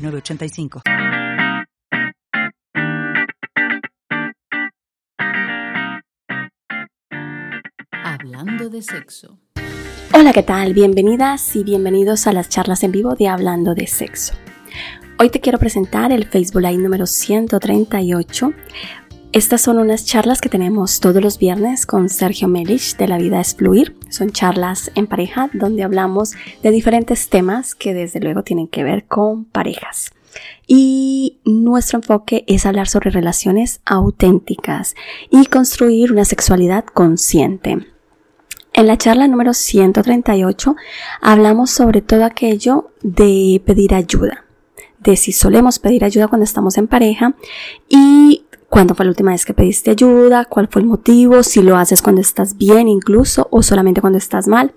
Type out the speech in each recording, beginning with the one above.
985. Hablando de sexo. Hola, ¿qué tal? Bienvenidas y bienvenidos a las charlas en vivo de Hablando de Sexo. Hoy te quiero presentar el Facebook Live número 138. Estas son unas charlas que tenemos todos los viernes con Sergio Melich de La Vida es Fluir. Son charlas en pareja donde hablamos de diferentes temas que desde luego tienen que ver con parejas. Y nuestro enfoque es hablar sobre relaciones auténticas y construir una sexualidad consciente. En la charla número 138 hablamos sobre todo aquello de pedir ayuda, de si solemos pedir ayuda cuando estamos en pareja y cuándo fue la última vez que pediste ayuda, cuál fue el motivo, si lo haces cuando estás bien incluso o solamente cuando estás mal.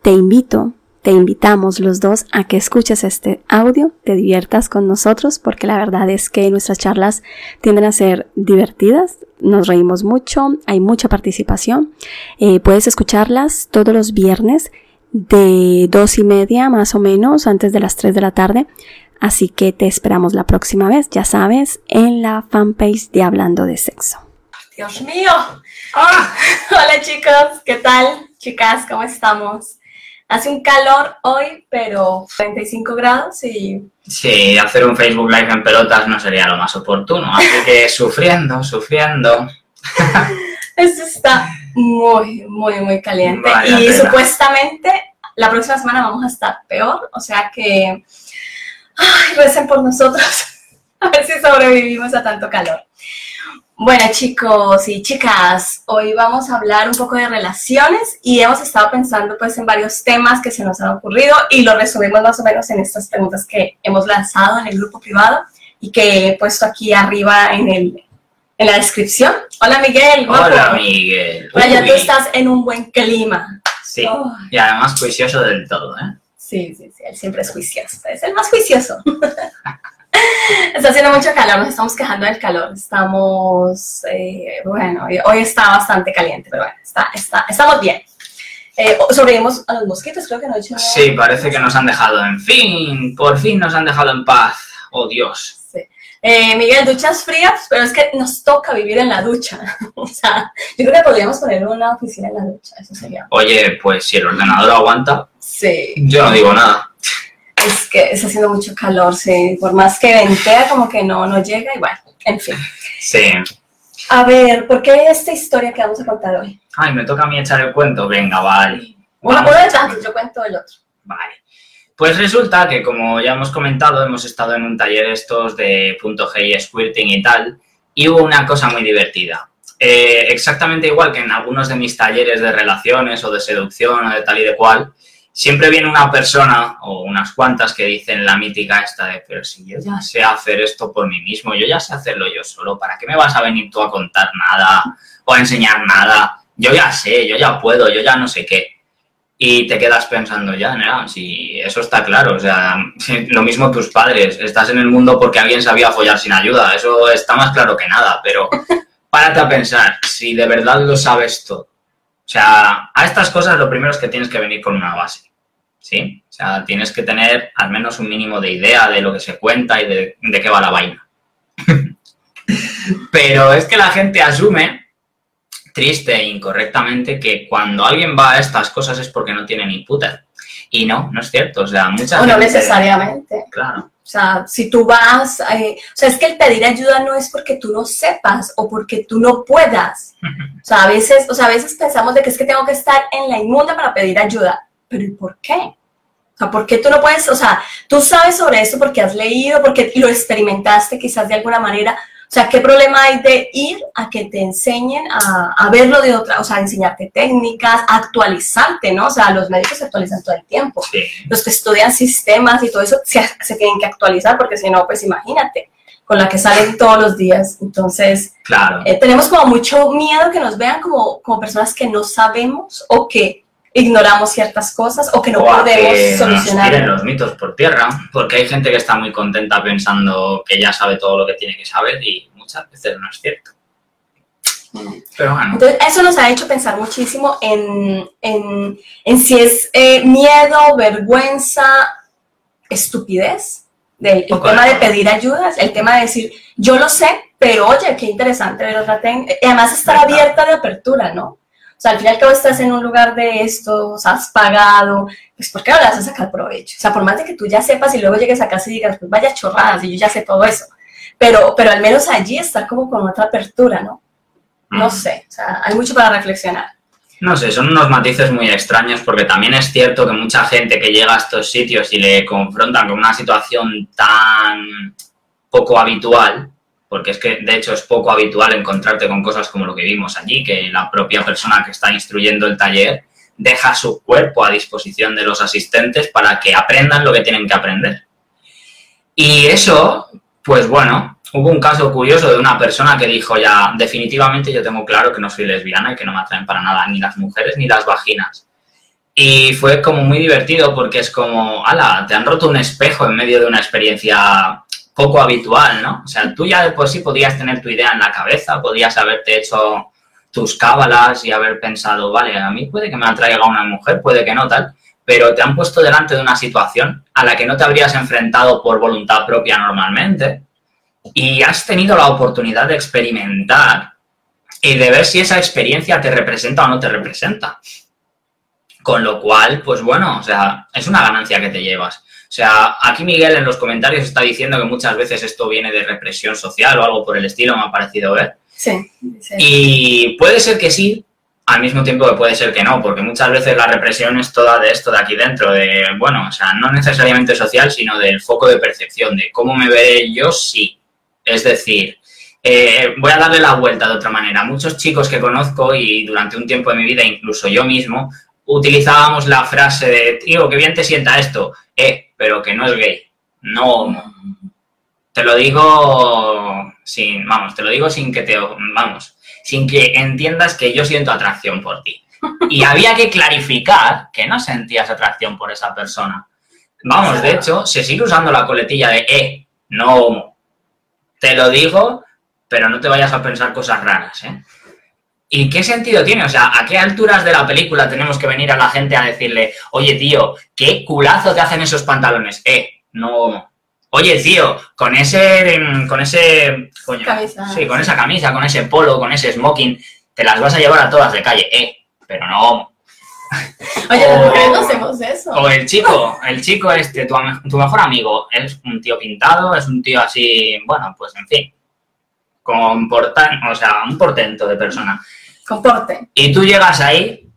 Te invito, te invitamos los dos a que escuches este audio, te diviertas con nosotros porque la verdad es que nuestras charlas tienden a ser divertidas, nos reímos mucho, hay mucha participación. Eh, puedes escucharlas todos los viernes de dos y media más o menos antes de las tres de la tarde Así que te esperamos la próxima vez, ya sabes, en la fanpage de Hablando de Sexo. Dios mío. Ah, hola chicos, ¿qué tal? Chicas, ¿cómo estamos? Hace un calor hoy, pero 35 grados y... Sí, hacer un Facebook Live en pelotas no sería lo más oportuno, así que sufriendo, sufriendo. Esto está muy, muy, muy caliente y supuestamente la próxima semana vamos a estar peor, o sea que Ay, recen por nosotros. A ver si sobrevivimos a tanto calor. Bueno, chicos y chicas, hoy vamos a hablar un poco de relaciones y hemos estado pensando pues en varios temas que se nos han ocurrido y lo resumimos más o menos en estas preguntas que hemos lanzado en el grupo privado y que he puesto aquí arriba en, el, en la descripción. Hola Miguel. Hola Miguel. ya tú estás en un buen clima. Sí, y además juicioso del todo, ¿eh? Sí, sí, sí, él siempre es juicioso, es el más juicioso. está haciendo mucho calor, nos estamos quejando del calor, estamos, eh, bueno, hoy está bastante caliente, pero bueno, está, está, estamos bien. Eh, sobrevivimos a los mosquitos, creo que no he hecho Sí, parece que nos han dejado, en fin, por fin nos han dejado en paz, oh Dios. Sí. Eh, Miguel, duchas frías, pero es que nos toca vivir en la ducha. o sea, yo creo que podríamos poner una oficina en la ducha, eso sería. Oye, pues si el ordenador aguanta, Sí. Yo no digo nada. Es que está haciendo mucho calor, sí. Por más que ventea, como que no, no llega, igual. En fin. Sí. A ver, ¿por qué esta historia que vamos a contar hoy? Ay, me toca a mí echar el cuento. Venga, vale. Bueno, uno de tantos, yo cuento el otro. Vale. Pues resulta que, como ya hemos comentado, hemos estado en un taller estos de punto G y squirting y tal, y hubo una cosa muy divertida. Eh, exactamente igual que en algunos de mis talleres de relaciones o de seducción o de tal y de cual, siempre viene una persona o unas cuantas que dicen la mítica esta de, pero si yo ya sé hacer esto por mí mismo, yo ya sé hacerlo yo solo, ¿para qué me vas a venir tú a contar nada o a enseñar nada? Yo ya sé, yo ya puedo, yo ya no sé qué. Y te quedas pensando ya, ¿no? si eso está claro, o sea, lo mismo tus padres, estás en el mundo porque alguien sabía follar sin ayuda, eso está más claro que nada, pero párate a pensar, si de verdad lo sabes todo, sea, a estas cosas lo primero es que tienes que venir con una base, ¿sí? O sea, tienes que tener al menos un mínimo de idea de lo que se cuenta y de, qué va la vaina. Pero es que la gente asume, triste e incorrectamente, que cuando alguien va a estas cosas es porque no tiene ni puta. Y no, no es cierto. O sea, muchas O no necesariamente. Claro. O sea, si tú vas, eh, o sea, es que el pedir ayuda no es porque tú no sepas o porque tú no puedas. O sea, a veces, o sea, a veces pensamos de que es que tengo que estar en la inmunda para pedir ayuda. Pero ¿y por qué? O sea, ¿por qué tú no puedes? O sea, tú sabes sobre eso porque has leído, porque lo experimentaste quizás de alguna manera. O sea, ¿qué problema hay de ir a que te enseñen a, a verlo de otra, o sea, enseñarte técnicas, actualizarte, ¿no? O sea, los médicos se actualizan todo el tiempo. Sí. Los que estudian sistemas y todo eso se, se tienen que actualizar porque si no, pues imagínate, con la que salen todos los días. Entonces, Claro. eh, tenemos como mucho miedo que nos vean como, como personas que no sabemos o que ignoramos ciertas cosas o que no O podemos que nos solucionar. tiren los mitos por tierra, porque hay gente que está muy contenta pensando que ya sabe todo lo que tiene que saber y muchas veces no es cierto. Pero bueno, Entonces, eso nos ha hecho pensar muchísimo en, en, en si es eh, miedo, vergüenza, estupidez, del el tema de pedir ayudas, el tema de decir, yo lo sé, pero oye, qué interesante ver otra técnica. Y además estar abierta de apertura, ¿no? O sea, al fin y al cabo estás en un lugar de estos, has pagado, pues ¿por qué no le vas a sacar provecho? O sea, por más de que tú ya sepas y luego llegues a casa y digas, pues vaya chorradas, y yo ya sé todo eso. Pero, pero al menos allí estar como con otra apertura, ¿no? No mm, sé, o sea, hay mucho para reflexionar. no sé, son unos matices muy extraños porque también es cierto que mucha gente que llega a estos sitios y le confrontan con una situación tan poco habitual, porque es que de hecho es poco habitual encontrarte con cosas como lo que vimos allí, que la propia persona que está instruyendo el taller deja su cuerpo a disposición de los asistentes para que aprendan lo que tienen que aprender. Y eso, pues bueno, hubo un caso curioso de una persona que dijo ya, definitivamente yo tengo claro que no soy lesbiana y que no me atraen para nada ni las mujeres ni las vaginas. Y fue como muy divertido porque es como, ala, te han roto un espejo en medio de una experiencia poco habitual, ¿no? O sea, tú ya de por sí podías tener tu idea en la cabeza, podías haberte hecho tus cábalas y haber pensado, vale, a mí puede que me atraiga una mujer, puede que no, tal, pero te han puesto delante de una situación a la que no te habrías enfrentado por voluntad propia normalmente y has tenido la oportunidad de experimentar y de ver si esa experiencia te representa o no te representa. Con lo cual, pues bueno, o sea, es una ganancia que te llevas. O sea, aquí Miguel en los comentarios está diciendo que muchas veces esto viene de represión social o algo por el estilo, me ha parecido ver. Sí, sí. Y puede ser que sí, al mismo tiempo que puede ser que no, porque muchas veces la represión es toda de esto de aquí dentro, de, bueno, o sea, no necesariamente social, sino del foco de percepción, de cómo me veré yo sí. Es decir, eh, voy a darle la vuelta de otra manera. Muchos chicos que conozco y durante un tiempo de mi vida, incluso yo mismo, utilizábamos la frase de, tío, qué bien te sienta esto, eh, pero que no es gay, no homo. Te lo digo sin, vamos, te lo digo sin que te, vamos, sin que entiendas que yo siento atracción por ti. Y había que clarificar que no sentías atracción por esa persona. Vamos, de hecho, se sigue usando la coletilla de, eh, no homo. Te lo digo, pero no te vayas a pensar cosas raras, ¿eh? ¿Y qué sentido tiene? O sea, ¿a qué alturas de la película tenemos que venir a la gente a decirle, oye, tío, qué culazo te hacen esos pantalones? Eh, no. Oye, tío, con ese, em, con ese, coño, Camisa. sí, con esa camisa, con ese polo, con ese smoking, te las vas a llevar a todas de calle, eh, pero no. Oye, no hacemos eso. O el chico, el chico este, tu, tu mejor amigo, es un tío pintado, es un tío así, bueno, pues en fin, con portan, o sea, un portento de persona. Comporte. Y tú llegas ahí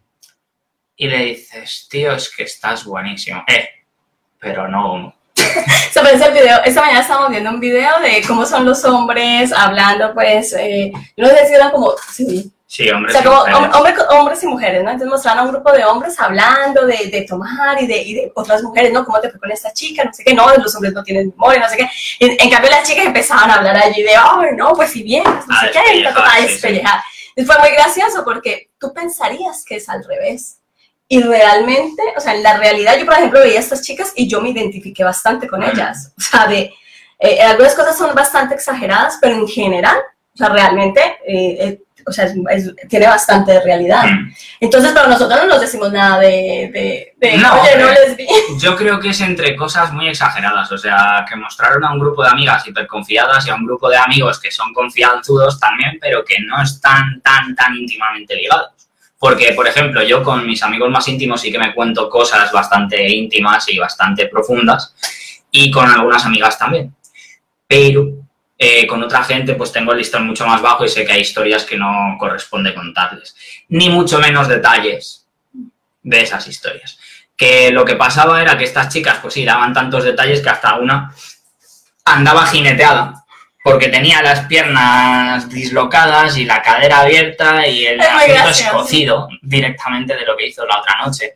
y le dices, tío, es que estás buenísimo, eh, pero no homo. Se parece el video. Esta mañana estábamos viendo un video de cómo son los hombres hablando, pues, eh, no sé si eran como, sí, Sí, hombre. o sea, sí, como mujeres. hom- hombre- hombres y mujeres, ¿no? Entonces mostraron a un grupo de hombres hablando de, de tomar y de, y de otras mujeres, ¿no? ¿Cómo te fue con esta chica? No sé qué, no, los hombres no tienen memoria, no sé qué. En, en cambio, las chicas empezaban a hablar allí de, ay, no, pues si bien, no sé qué, y sí, sí. Y fue muy gracioso porque tú pensarías que es al revés. Y realmente, o sea, en la realidad yo, por ejemplo, veía a estas chicas y yo me identifiqué bastante con ellas. O sea, de, eh, algunas cosas son bastante exageradas, pero en general, o sea, realmente, eh, eh, o sea, es- tiene bastante de realidad. Mm. Entonces, pero nosotros no nos decimos nada de, de, de, No, oye, no hombre. les vi. Yo creo que es entre cosas muy exageradas, o sea, que mostraron a un grupo de amigas hiperconfiadas y a un grupo de amigos que son confianzudos también, pero que no están tan, tan íntimamente ligados. Porque, por ejemplo, yo con mis amigos más íntimos sí que me cuento cosas bastante íntimas y bastante profundas, y con algunas amigas también. Pero eh, con otra gente pues tengo el listón mucho más bajo y sé que hay historias que no corresponde contarles. Ni mucho menos detalles de esas historias que lo que pasaba era que estas chicas, pues sí, daban tantos detalles que hasta una andaba jineteada porque tenía las piernas dislocadas y la cadera abierta y el Es asunto escocido directamente de lo que hizo la otra noche.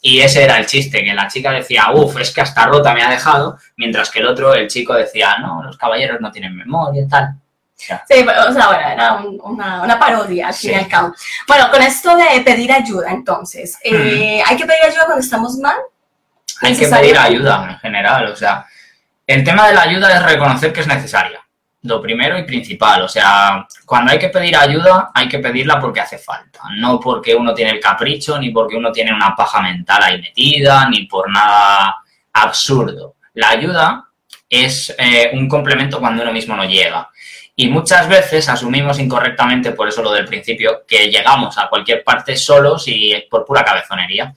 Y ese era el chiste, que la chica decía, uff, es que hasta rota me ha dejado, mientras que el otro, el chico, decía, no, los caballeros no tienen memoria y tal. Sí, o sea, bueno, era un- una, una parodia al fin y Sí. al cabo. Bueno, con esto de pedir ayuda, entonces, eh, ¿hay que pedir ayuda cuando estamos mal? hay que pedir ayuda en general. O sea, el tema de la ayuda es reconocer que es necesaria. Lo primero y principal. O sea, cuando hay que pedir ayuda, hay que pedirla porque hace falta. No porque uno tiene el capricho, ni porque uno tiene una paja mental ahí metida, ni por nada absurdo. La ayuda es eh, un complemento cuando uno mismo no llega. Y muchas veces asumimos incorrectamente, por eso lo del principio, que llegamos a cualquier parte solos y por pura cabezonería.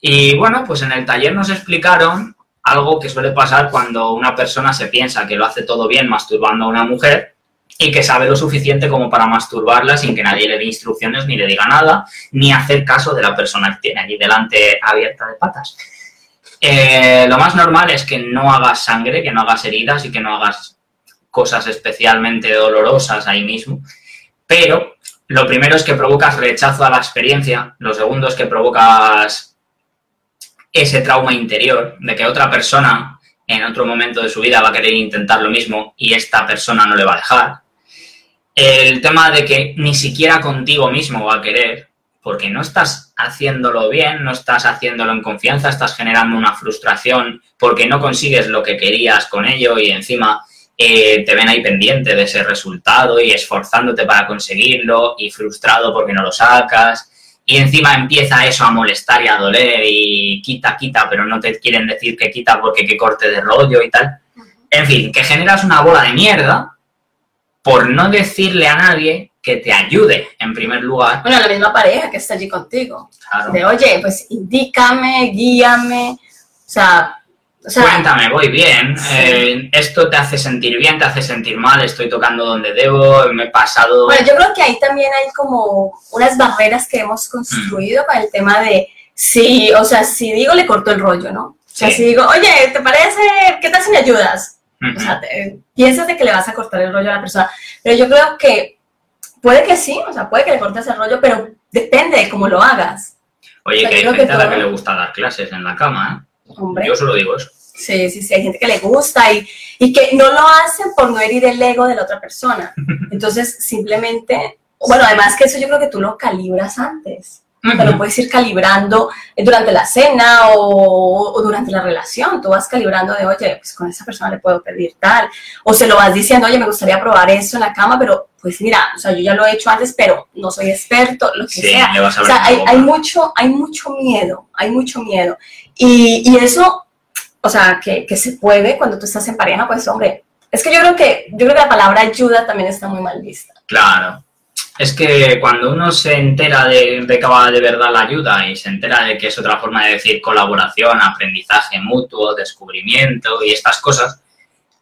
Y bueno, pues en el taller nos explicaron algo que suele pasar cuando una persona se piensa que lo hace todo bien masturbando a una mujer y que sabe lo suficiente como para masturbarla sin que nadie le dé instrucciones ni le diga nada, ni hacer caso de la persona que tiene allí delante abierta de patas. Eh, lo más normal es que no hagas sangre, que no hagas heridas y que no hagas cosas especialmente dolorosas ahí mismo, pero lo primero es que provocas rechazo a la experiencia, lo segundo es que provocas ese trauma interior de que otra persona en otro momento de su vida va a querer intentar lo mismo y esta persona no le va a dejar. El tema de que ni siquiera contigo mismo va a querer, porque no estás haciéndolo bien, no estás haciéndolo en confianza, estás generando una frustración porque no consigues lo que querías con ello y encima eh, te ven ahí pendiente de ese resultado y esforzándote para conseguirlo y frustrado porque no lo sacas y encima empieza eso a molestar y a doler y quita, quita, pero no te quieren decir que quita porque que corte de rollo y tal. En fin, que generas una bola de mierda por no decirle a nadie que te ayude en primer lugar. Bueno, la misma pareja que está allí contigo. Claro. De, oye, pues indícame, guíame, o sea, o sea Cuéntame, voy bien, Sí. eh, esto te hace sentir bien, te hace sentir mal, estoy tocando donde debo, me he pasado... Bueno, yo creo que ahí también hay como unas barreras que hemos construido con el tema de si, o sea, si digo le corto el rollo, ¿no? O sea, si digo, oye, ¿te parece? ¿Qué tal si me ayudas? O sea, te- piensas de que le vas a cortar el rollo a la persona. Pero yo creo que puede que sí, o sea, puede que le cortes el rollo, pero depende de cómo lo hagas. Oye, o sea, que hay que a la que le gusta dar clases en la cama, Hombre. Yo solo digo eso. Sí, sí, sí, hay gente que le gusta y, y que no lo hacen por no herir el ego de la otra persona. Entonces, simplemente, bueno, además que eso yo creo que tú lo calibras antes. Te lo puedes ir calibrando durante la cena o, o durante la relación. Tú vas calibrando de, oye, pues con esa persona le puedo pedir tal. O se lo vas diciendo, oye, me gustaría probar eso en la cama, pero pues mira, o sea, yo ya lo he hecho antes, pero no soy experto, lo que Sí, sea. O sea, hay, hay mucho, hay mucho miedo, hay mucho miedo. Y, y eso, o sea, que, que se puede cuando tú estás en pareja, pues hombre, es que yo creo que, yo creo que la palabra ayuda también está muy mal vista. Claro. Es que cuando uno se entera de, de que va de verdad la ayuda y se entera de que es otra forma de decir colaboración, aprendizaje mutuo, descubrimiento y estas cosas,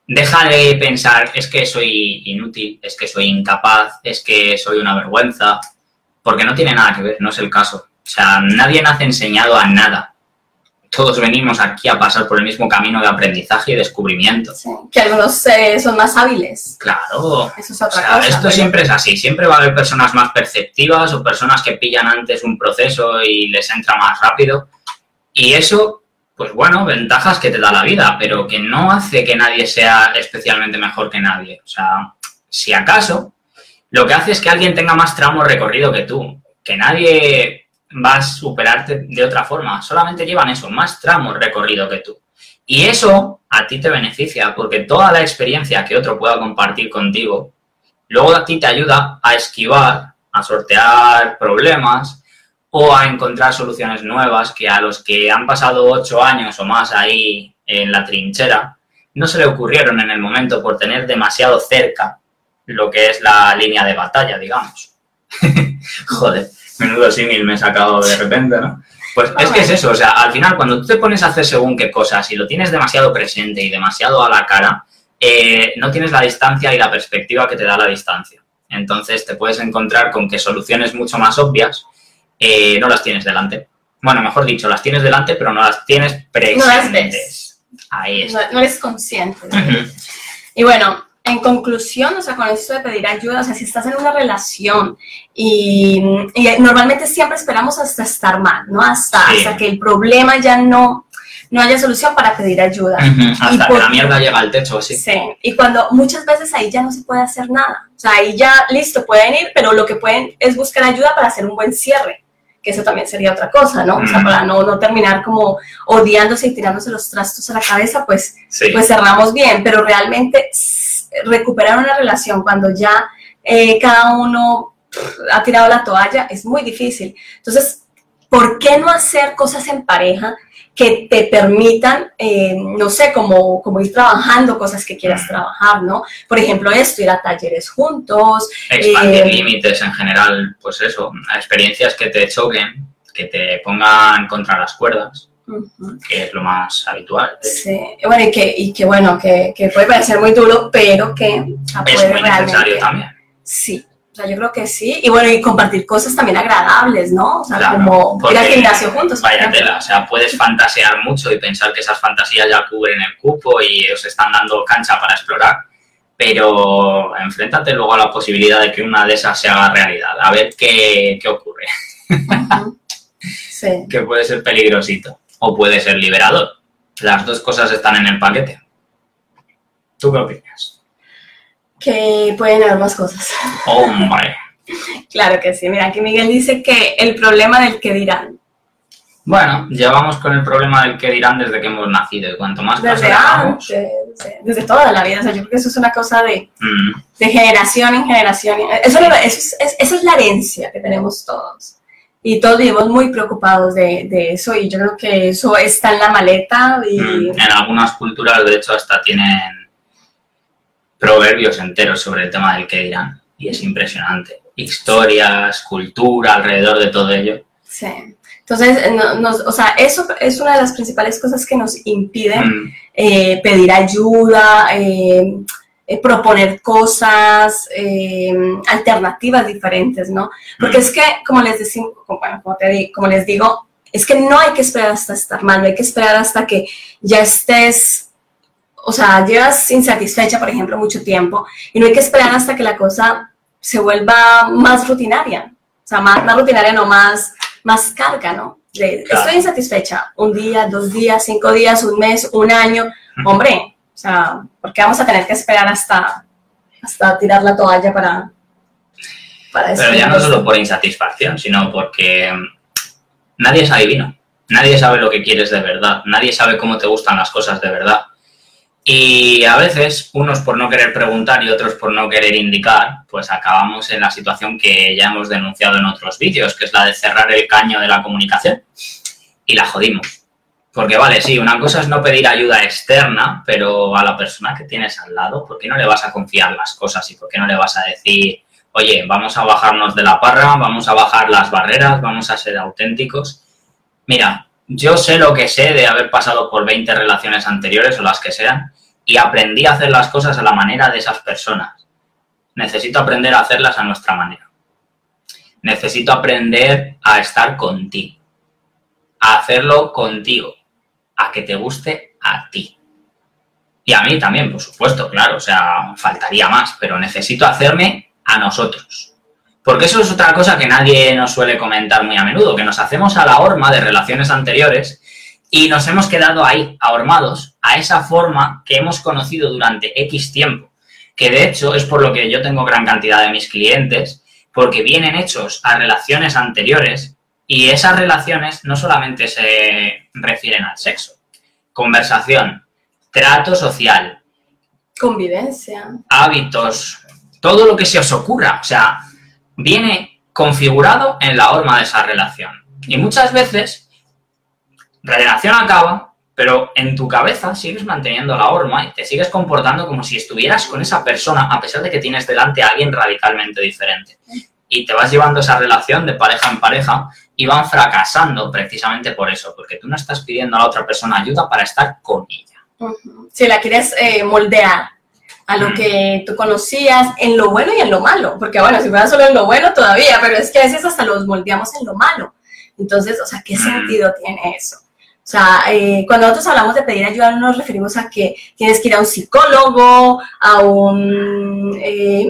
deja de pensar es que soy inútil, es que soy incapaz, es que soy una vergüenza, porque no tiene nada que ver, no es el caso. O sea, nadie nace enseñado a nada. Todos venimos aquí a pasar por el mismo camino de aprendizaje y descubrimiento. Sí, Que algunos eh, son más hábiles. Claro, Eso es o otra sea, cosa. esto pero- siempre es así, siempre va a haber personas más perceptivas o personas que pillan antes un proceso y les entra más rápido. Y eso, pues bueno, ventajas que te da la vida, pero que no hace que nadie sea especialmente mejor que nadie. O sea, si acaso, lo que hace es que alguien tenga más tramo recorrido que tú, que nadie va a superarte de otra forma, solamente llevan eso, más tramo recorrido que tú. Y eso a ti te beneficia, porque toda la experiencia que otro pueda compartir contigo, luego a ti te ayuda a esquivar, a sortear problemas o a encontrar soluciones nuevas que a los que han pasado ocho años o más ahí en la trinchera, no se le ocurrieron en el momento por tener demasiado cerca lo que es la línea de batalla, digamos. Joder, menudo símil me he sacado de repente, ¿no? Pues es que es eso, o sea, al final cuando tú te pones a hacer según qué cosas y lo tienes demasiado presente y demasiado a la cara, eh, no tienes la distancia y la perspectiva que te da la distancia. Entonces te puedes encontrar con que soluciones mucho más obvias eh, no las tienes delante. Bueno, mejor dicho, las tienes delante, pero no las tienes presentes. No las ves. Ahí No, está. no eres consciente. Y bueno, en conclusión, o sea, con esto de pedir ayuda, o sea, si estás en una relación y, normalmente siempre esperamos hasta estar mal, ¿no? Hasta, hasta que el problema ya no, no haya solución para pedir ayuda. Hasta que la mierda llega al techo, sí. Sí, y cuando muchas veces ahí ya no se puede hacer nada. O sea, ahí ya, listo, pueden ir, pero lo que pueden es buscar ayuda para hacer un buen cierre que eso también sería otra cosa, ¿no? O sea, para no, no terminar como odiándose y tirándose los trastos a la cabeza, pues, pues cerramos bien, pero realmente recuperar una relación cuando ya eh, cada uno ha tirado la toalla es muy difícil. Entonces, ¿por qué no hacer cosas en pareja que te permitan, eh, no sé, como, como ir trabajando cosas que quieras trabajar, ¿no? Por ejemplo, esto, ir a talleres juntos. Expandir eh, límites en general, pues eso, experiencias que te choquen, que te pongan contra las cuerdas. Que es lo más habitual. Sí, bueno, y que, y que bueno, que, que puede parecer muy duro, pero que es muy necesario también. Sí, sea, yo creo que sí. Y bueno, y compartir cosas también agradables, ¿no? O sea, como ir al gimnasio juntos. Vaya tela, o sea, puedes fantasear mucho y pensar que esas fantasías ya cubren el cupo y os están dando cancha para explorar. Pero enfréntate luego a la posibilidad de que una de esas se haga realidad. A ver qué, qué ocurre. sí. que puede ser peligrosito o puede ser liberador. Las dos cosas están en el paquete. ¿Tú qué opinas? que pueden haber más cosas. Hombre. claro que sí. Mira, aquí Miguel dice que el problema del que dirán. Bueno, llevamos con el problema del que dirán desde que hemos nacido y cuanto más desde antes, desde toda la vida. O sea, yo creo que eso es una cosa de, mm. de generación en generación. Eso, es, esa es la herencia que tenemos todos. Y todos vivimos muy preocupados de, de, eso y yo creo que eso está en la maleta. Y... Mm. En algunas culturas, de hecho, hasta tienen proverbios enteros sobre el tema del que dirán. Y es impresionante. Historias, cultura alrededor de todo ello. Sí. Entonces, o sea, eso es una de las principales cosas que nos impiden mm. eh, pedir ayuda, eh, eh, proponer cosas, alternativas diferentes, ¿no? Porque es que, como les, decimos, bueno, como, te, como les digo, es que no hay que esperar hasta estar mal, no hay que esperar hasta que ya estés o sea, llevas insatisfecha, por ejemplo, mucho tiempo y no hay que esperar hasta que la cosa se vuelva más rutinaria. O sea, más, más rutinaria, no más, más carga, ¿no? Estoy insatisfecha. Un día, dos días, cinco días, un mes, un año. Hombre, o sea, ¿por qué vamos a tener que esperar hasta, hasta tirar la toalla para, para Pero ya no solo por insatisfacción, sino porque nadie es adivino. Nadie sabe lo que quieres de verdad. Nadie sabe cómo te gustan las cosas de verdad. Y a veces, unos por no querer preguntar y otros por no querer indicar, pues acabamos en la situación que ya hemos denunciado en otros vídeos, que es la de cerrar el caño de la comunicación y la jodimos. Porque vale, sí, una cosa es no pedir ayuda externa, pero a la persona que tienes al lado, ¿por qué no le vas a confiar las cosas y por qué no le vas a decir, oye, vamos a bajarnos de la parra, vamos a bajar las barreras, vamos a ser auténticos? Mira, yo sé lo que sé de haber pasado por 20 relaciones anteriores o las que sean, y aprendí a hacer las cosas a la manera de esas personas. Necesito aprender a hacerlas a nuestra manera. Necesito aprender a estar contigo, a hacerlo contigo, a que te guste a ti. Y a mí también, por supuesto, claro, o sea, faltaría más, pero necesito hacerme a nosotros. Porque eso es otra cosa que nadie nos suele comentar muy a menudo, que nos hacemos a la horma de relaciones anteriores y nos hemos quedado ahí, ahormados, a esa forma que hemos conocido durante X tiempo, que de hecho es por lo que yo tengo gran cantidad de mis clientes, porque vienen hechos a relaciones anteriores y esas relaciones no solamente se refieren al sexo, conversación, trato social, convivencia, hábitos, todo lo que se os ocurra, o sea, viene configurado en la horma de esa relación. Y muchas veces la relación acaba, pero en tu cabeza sigues manteniendo la horma y te sigues comportando como si estuvieras con esa persona, a pesar de que tienes delante a alguien radicalmente diferente. Y te vas llevando esa relación de pareja en pareja y van fracasando precisamente por eso, porque tú no estás pidiendo a la otra persona ayuda para estar con ella. Si la quieres eh, moldear a lo que tú conocías en lo bueno y en lo malo, porque bueno, si fuera solo en lo bueno todavía, pero es que a veces hasta los moldeamos en lo malo. Entonces, o sea, ¿qué sentido tiene eso? O sea, eh, cuando nosotros hablamos de pedir ayuda, no nos referimos a que tienes que ir a un psicólogo, a un... Eh,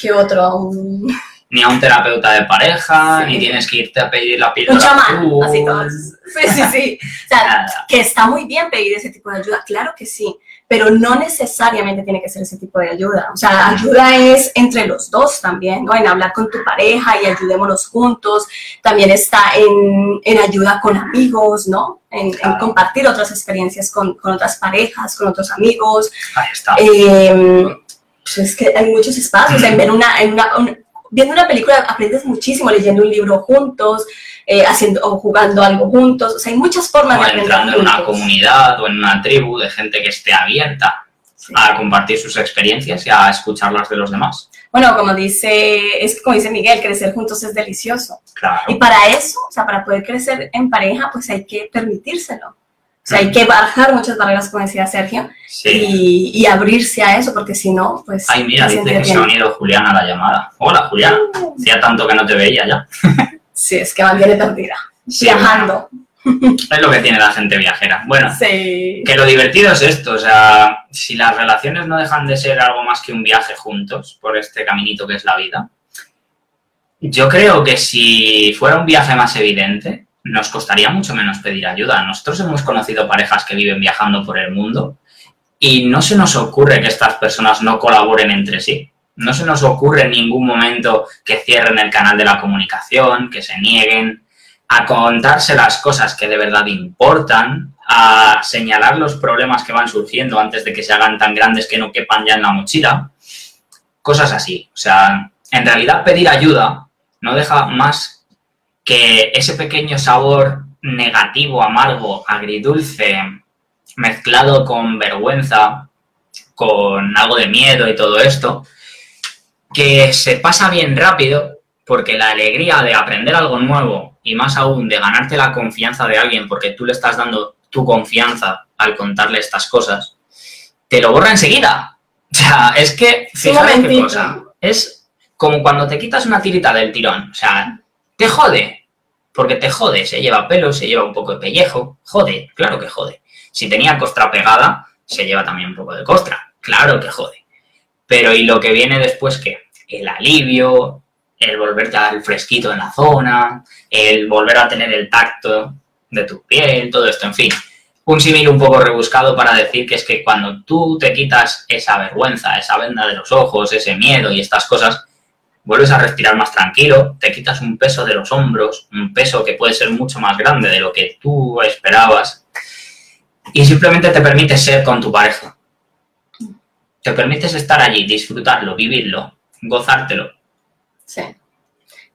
¿Qué otro? A un ni a un terapeuta de pareja, Sí. ni tienes que irte a pedir la piel un chamán, así todos. Sí, sí, sí. O sea, que está muy bien pedir ese tipo de ayuda, claro que sí, pero no necesariamente tiene que ser ese tipo de ayuda. O sea, ayuda es entre los dos también, ¿no? En hablar con tu pareja y ayudémonos juntos. También está en, en ayuda con amigos, ¿no? En, compartir otras experiencias con, con otras parejas, con otros amigos. Ahí está. Eh, pues es que hay muchos espacios. En ver una, en una- un- viendo una película aprendes muchísimo, leyendo un libro juntos, eh, haciendo o jugando algo juntos. O sea, hay muchas formas o de aprender entrando en una comunidad o en una tribu de gente que esté abierta Sí. a compartir sus experiencias y a escuchar las de los demás. Bueno, como dice, es como dice Miguel, crecer juntos es delicioso. Claro. Y para eso, o sea, para poder crecer en pareja, pues hay que permitírselo. O sea, hay que bajar muchas barreras, como decía Sergio, Sí. y, y abrirse a eso, porque si no, pues... Ay, mira, dice que se ha unido Julián a la llamada. Hola, Julián. Hacía tanto que no te veía ya. Sí, es que mantiene perdida. Sí, Viajando. Es lo que tiene la gente viajera. Bueno, Sí. que lo divertido es esto. O sea, si las relaciones no dejan de ser algo más que un viaje juntos por este caminito que es la vida, yo creo que si fuera un viaje más evidente, nos costaría mucho menos pedir ayuda. Nosotros hemos conocido parejas que viven viajando por el mundo y no se nos ocurre que estas personas no colaboren entre sí. No se nos ocurre en ningún momento que cierren el canal de la comunicación, que se nieguen a contarse las cosas que de verdad importan, a señalar los problemas que van surgiendo antes de que se hagan tan grandes que no quepan ya en la mochila. Cosas así. O sea, en realidad pedir ayuda no deja más que ese pequeño sabor negativo, amargo, agridulce, mezclado con vergüenza, con algo de miedo y todo esto, que se pasa bien rápido porque la alegría de aprender algo nuevo y más aún de ganarte la confianza de alguien porque tú le estás dando tu confianza al contarle estas cosas, te lo borra enseguida. O sea, es que, Sí, qué cosa, es como cuando te quitas una tirita del tirón, o sea, te jode, porque te jode, se lleva pelo, se lleva un poco de pellejo, jode, claro que jode. Si tenía costra pegada, se lleva también un poco de costra, claro que jode. Pero ¿y lo que viene después qué? El alivio, el volverte a dar el fresquito en la zona, el volver a tener el tacto de tu piel, todo esto, en fin. Un símil un poco rebuscado para decir que es que cuando tú te quitas esa vergüenza, esa venda de los ojos, ese miedo y estas cosas, vuelves a respirar más tranquilo, te quitas un peso de los hombros, un peso que puede ser mucho más grande de lo que tú esperabas, y simplemente te permites ser con tu pareja. Te permites estar allí, disfrutarlo, vivirlo, gozártelo. Sí.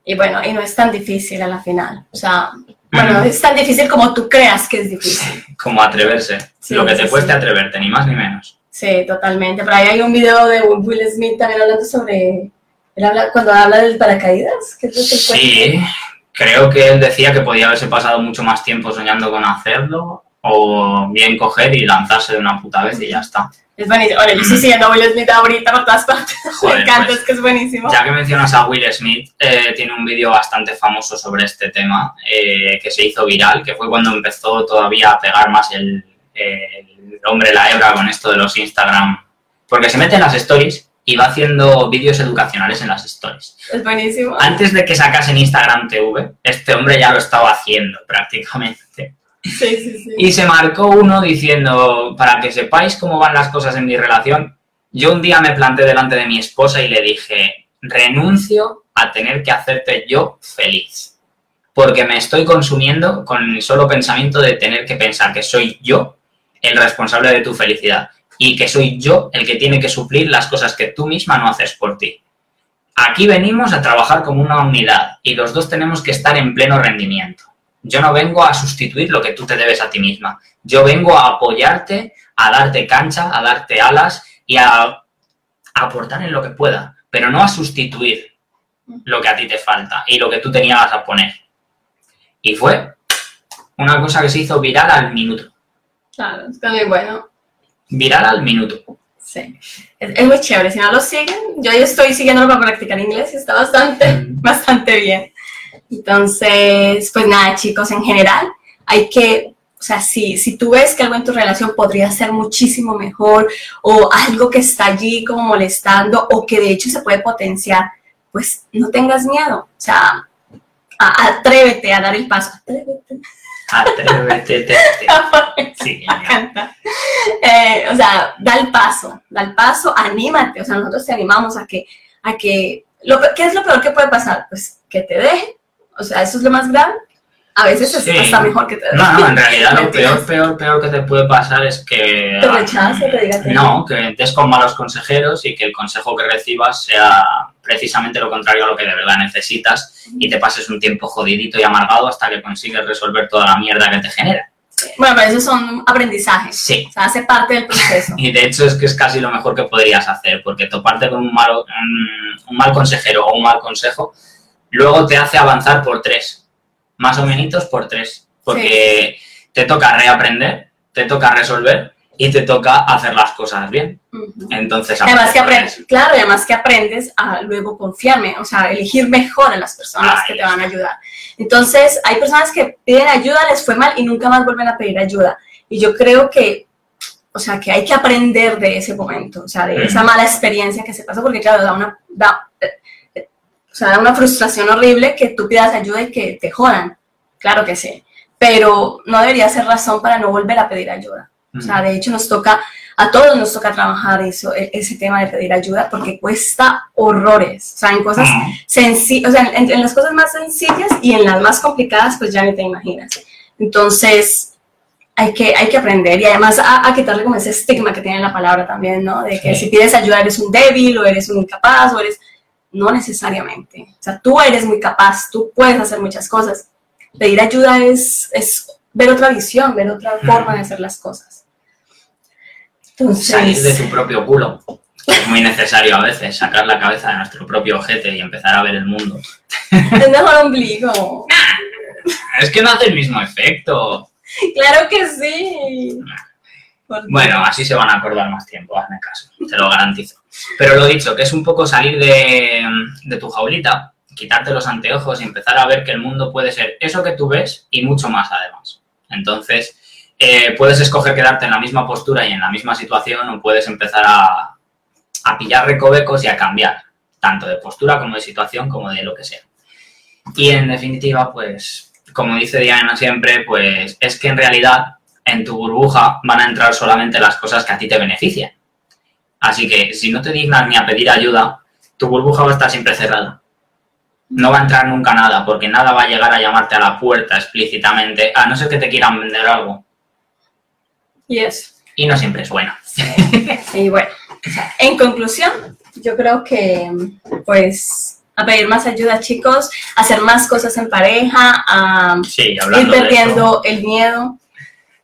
Y bueno, y no es tan difícil a la final. O sea, bueno, es tan difícil como tú creas que es difícil. Como atreverse. Sí, lo que te sí, cueste atreverte, ni más ni menos. Sí, totalmente. Por ahí hay un video de Will Smith también hablando sobre. Él habla, cuando habla del paracaídas, que es lo que él cuenta. Sí, creo que él decía que podía haberse pasado mucho más tiempo soñando con hacerlo o bien coger y lanzarse de una puta vez y ya está. Es buenísimo. Ahora, yo estoy siguiendo a Will Smith ahorita por todas partes. Joder, Me encanta, pues, es que es buenísimo. Ya que mencionas a Will Smith, eh, tiene un vídeo bastante famoso sobre este tema eh, que se hizo viral, que fue cuando empezó todavía a pegar más el, el hombre la hebra con esto de los Instagram. Porque se mete en las stories y va haciendo vídeos educacionales en las stories. Es buenísimo. Antes de que sacasen Instagram TV, este hombre ya lo estaba haciendo prácticamente. Sí, sí, sí. Y se marcó uno diciendo, para que sepáis cómo van las cosas en mi relación, yo un día me planté delante de mi esposa y le dije, renuncio a tener que hacerte yo feliz. Porque me estoy consumiendo con el solo pensamiento de tener que pensar que soy yo el responsable de tu felicidad y que soy yo el que tiene que suplir las cosas que tú misma no haces por ti. Aquí venimos a trabajar como una unidad y los dos tenemos que estar en pleno rendimiento. Yo no vengo a sustituir lo que tú te debes a ti misma. Yo vengo a apoyarte, a darte cancha, a darte alas y a, aportar en lo que pueda, pero no a sustituir lo que a ti te falta y lo que tú tenías a poner. Y fue una cosa que se hizo viral al minuto. Claro, está muy bueno. Viral al minuto. Sí. Es, es muy chévere. Si no lo siguen, yo ya estoy siguiéndolo para practicar inglés y está bastante, bastante bien. Entonces, pues nada, chicos, en general hay que o sea, si, si tú ves que algo en tu relación podría ser muchísimo mejor o algo que está allí como molestando o que de hecho se puede potenciar, pues no tengas miedo. O sea, atrévete a dar el paso. Atrévete. Atrévete. sí, me encanta. Eh, o sea, da el paso, da el paso, anímate. O sea, nosotros te animamos a que, a que, lo, ¿qué es lo peor que puede pasar? Pues que te deje. O sea, eso es lo más grave a veces está mejor que te No, no, en realidad lo peor, peor, peor que te puede pasar es que... Te te diga que no. que estés con malos consejeros y que el consejo que recibas sea precisamente lo contrario a lo que de verdad necesitas y te pases un tiempo jodidito y amargado hasta que consigues resolver toda la mierda que te genera. Bueno, pero esos son aprendizajes. Sí. O sea, hace parte del proceso. y de hecho es que es casi lo mejor que podrías hacer, porque toparte con un, malo, un mal consejero o un mal consejo, luego te hace avanzar por tres más o menos por tres, porque te toca reaprender, te toca resolver y te toca hacer las cosas bien. Entonces, además que aprendes, claro, además que aprendes a luego confiarme, o sea, elegir mejor a las personas que te van a ayudar. Entonces, hay personas que piden ayuda, les fue mal y nunca más vuelven a pedir ayuda. Y yo creo que, o sea, que hay que aprender de ese momento, o sea, de esa mala experiencia que se pasó, porque claro, da una, da, o sea, da una frustración horrible que tú pidas ayuda y que te jodan. Claro que sí. Pero no debería ser razón para no volver a pedir ayuda. O sea, de hecho nos toca, a todos nos toca trabajar eso, e, ese tema de pedir ayuda porque cuesta horrores. O sea, en cosas sencillas, o sea, en, las cosas más sencillas y en las más complicadas, pues ya ni te imaginas. Entonces, hay que, hay que aprender y además a, quitarle como ese estigma que tiene la palabra también, ¿no? De que si pides ayuda eres un débil o eres un incapaz o eres no necesariamente. O sea, tú eres muy capaz, tú puedes hacer muchas cosas. Pedir ayuda es, es ver otra visión, ver otra forma de hacer las cosas. Entonces, Salir de tu propio culo. Es muy necesario a veces sacar la cabeza de nuestro propio ojete y empezar a ver el mundo. Es mejor ombligo. Es que no hace el mismo efecto. Claro que sí. Bueno, así se van a acordar más tiempo, hazme caso, te lo garantizo. Pero lo dicho, que es un poco salir de, tu jaulita, quitarte los anteojos y empezar a ver que el mundo puede ser eso que tú ves y mucho más además. Entonces, eh, puedes escoger quedarte en la misma postura y en la misma situación o puedes empezar a, a pillar recovecos y a cambiar, tanto de postura como de situación como de lo que sea. Y en definitiva, pues, como dice Diana siempre, pues es que en realidad en tu burbuja van a entrar solamente las cosas que a ti te benefician. Así que si no te dignas ni a pedir ayuda, tu burbuja va a estar siempre cerrada. No va a entrar nunca nada, porque nada va a llegar a llamarte a la puerta explícitamente, a no ser que te quieran vender algo. Yes. Y no siempre es bueno. y bueno, en conclusión, yo creo que, pues, a pedir más ayuda, chicos, a hacer más cosas en pareja, a ir perdiendo el miedo.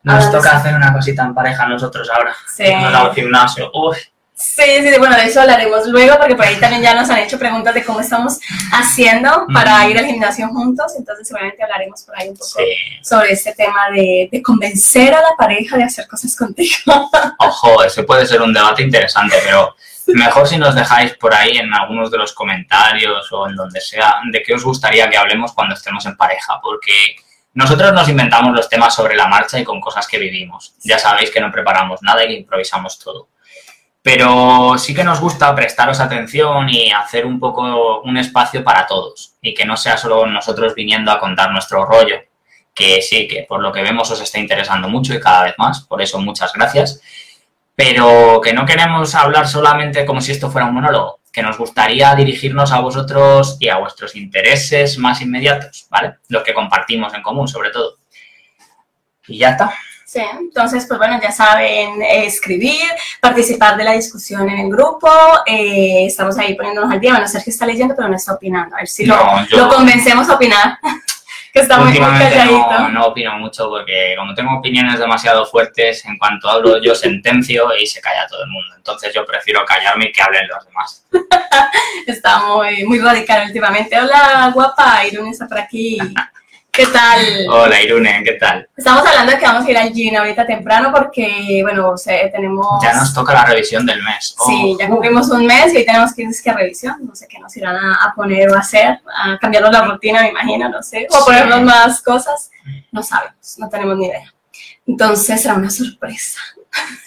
Nos toca hacer una cosita en pareja nosotros ahora. Sí. Nos al gimnasio. Uy. Sí, sí, bueno, de eso hablaremos luego, porque por ahí también ya nos han hecho preguntas de cómo estamos haciendo para ir al gimnasio juntos, entonces seguramente hablaremos por ahí un poco sobre este tema de, de, convencer a la pareja de hacer cosas contigo. Ojo, ese puede ser un debate interesante, pero mejor si nos dejáis por ahí en algunos de los comentarios o en donde sea, de qué os gustaría que hablemos cuando estemos en pareja, porque nosotros nos inventamos los temas sobre la marcha y con cosas que vivimos. Ya sabéis que no preparamos nada y que improvisamos todo. Pero sí que nos gusta prestaros atención y hacer un poco un espacio para todos y que no sea solo nosotros viniendo a contar nuestro rollo, que sí, que por lo que vemos os está interesando mucho y cada vez más, por eso muchas gracias, pero que no queremos hablar solamente como si esto fuera un monólogo, que nos gustaría dirigirnos a vosotros y a vuestros intereses más inmediatos, ¿vale? Los que compartimos en común, sobre todo. Y ya está. Sí, entonces, pues bueno, ya saben escribir, participar de la discusión en el grupo. Eh, estamos ahí poniéndonos al día. Bueno, Sergio está leyendo, pero no está opinando. A ver si lo, lo convencemos a opinar. está muy calladito. No, opino mucho porque como tengo opiniones demasiado fuertes, en cuanto hablo yo sentencio y se calla todo el mundo. Entonces yo prefiero callarme y que hablen los demás. está muy, muy radical últimamente. Hola, guapa, Irune está por aquí. ¿Qué tal? Hola Irune, ¿qué tal? Estamos hablando de que vamos a ir al gym ahorita temprano porque, bueno, tenemos... Ya nos toca la revisión del mes. Sí, oh. ya cumplimos un mes y hoy tenemos que ir a revisión. No sé qué nos irán a, poner o a hacer, a cambiarnos la rutina, me imagino, no sé. O ponernos más cosas. No sabemos, no tenemos ni idea. Entonces será una sorpresa.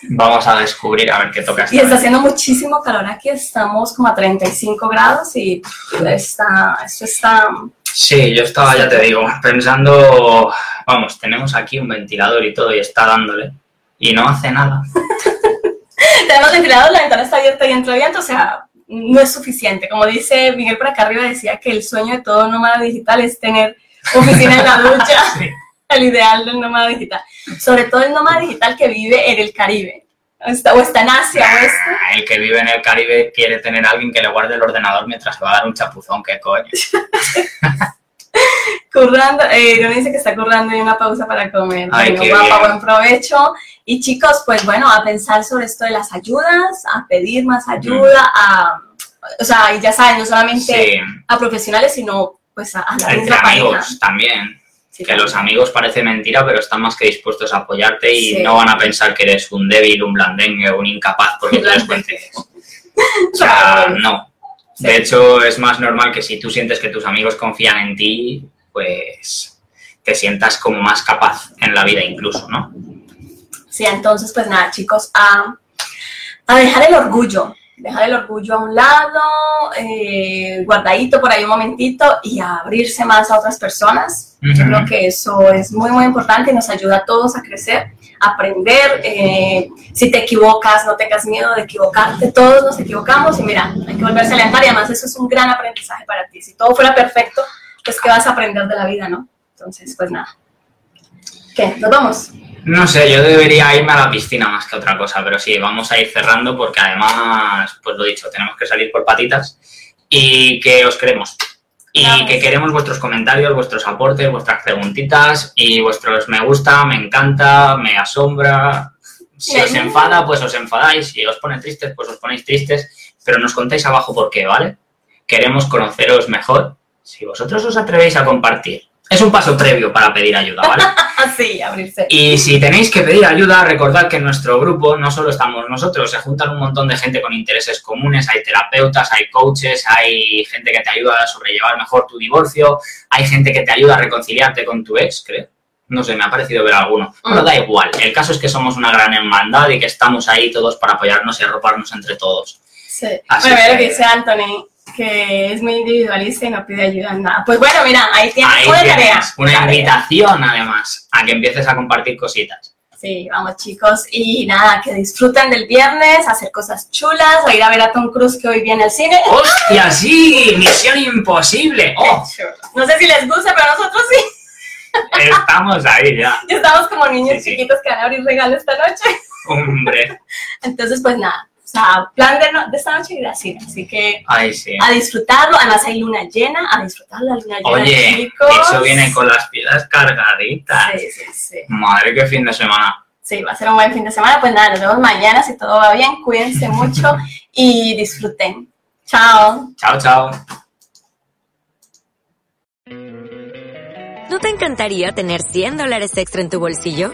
Vamos a descubrir a ver qué toca. Y está haciendo muchísimo calor aquí, estamos como a 35 grados y está, esto está... Sí, yo estaba, ya te digo, pensando, vamos, tenemos aquí un ventilador y todo y está dándole y no hace nada. tenemos ventilador, la ventana está abierta y entra viento, o sea, no es suficiente. Como dice Miguel por acá arriba, decía que el sueño de todo nómada digital es tener oficina en la ducha. El ideal del nómada digital. Sobre todo el nómada digital que vive en el Caribe. O está, en Asia. o El que vive en el Caribe quiere tener a alguien que le guarde el ordenador mientras se va a dar un chapuzón. ¿Qué coño? currando, eh, no dice que está currando y una pausa para comer. bueno, guapa, buen provecho. Y chicos, pues bueno, a pensar sobre esto de las ayudas, a pedir más ayuda, a, o sea, ya saben, no solamente a profesionales, sino pues a, la Entre amigos también. Que los amigos parece mentira, pero están más que dispuestos a apoyarte y no van a pensar que eres un débil, un blandengue, un incapaz porque tú les cuentes. O sea, no. De hecho, es más normal que si tú sientes que tus amigos confían en ti, pues te sientas como más capaz en la vida incluso, ¿no? Sí, entonces, pues nada, chicos, a, dejar el orgullo, dejar el orgullo a un lado, eh, guardadito por ahí un momentito y a abrirse más a otras personas. Yo creo que eso es muy, muy importante y nos ayuda a todos a crecer, a aprender. Eh, si te equivocas, no tengas miedo de equivocarte, todos nos equivocamos y mira, hay que volverse a levantar y además eso es un gran aprendizaje para ti. Si todo fuera perfecto, pues ¿qué vas a aprender de la vida, no? Entonces, pues nada. ¿Qué? ¿Nos vamos? No sé, yo debería irme a la piscina más que otra cosa, pero sí, vamos a ir cerrando porque además, pues lo dicho, tenemos que salir por patitas y que os queremos. Y que queremos vuestros comentarios, vuestros aportes, vuestras preguntitas y vuestros me gusta, me encanta, me asombra. Si os enfada, pues os enfadáis. Si os pone tristes, pues os ponéis tristes. Pero nos contáis abajo por qué, ¿vale? Queremos conoceros mejor. Si vosotros os atrevéis a compartir es un paso previo para pedir ayuda, ¿vale? sí, abrirse. Y si tenéis que pedir ayuda, recordad que en nuestro grupo no solo estamos nosotros, se juntan un montón de gente con intereses comunes, hay terapeutas, hay coaches, hay gente que te ayuda a sobrellevar mejor tu divorcio, hay gente que te ayuda a reconciliarte con tu ex, creo. No sé, me ha parecido ver alguno. Pero da igual. El caso es que somos una gran hermandad y que estamos ahí todos para apoyarnos y arroparnos entre todos. Sí. bueno, lo que dice Anthony que es muy individualista y no pide ayuda en nada. Pues bueno, mira, ahí tienes una tarea. Una invitación, además, a que empieces a compartir cositas. Sí, vamos chicos. Y nada, que disfruten del viernes, hacer cosas chulas, a ir a ver a Tom Cruise que hoy viene al cine. ¡Hostia, sí! ¡Misión imposible! Oh. No sé si les gusta, pero nosotros sí. Estamos ahí ya. Estamos como niños chiquitos que van a abrir regalos esta noche. Hombre. Entonces, pues nada, o sea, plan de, de esta noche ir al cine, así que sí. a disfrutarlo. Además hay luna llena, a disfrutar la luna llena. Oye, eso viene con las piedras cargaditas. Sí, sí, sí. Madre, qué fin de semana. Sí, va a ser un buen fin de semana. Pues nada, nos vemos mañana si todo va bien. Cuídense mucho y disfruten. Chao. Chao, chao. ¿No te encantaría tener 100 dólares extra en tu bolsillo?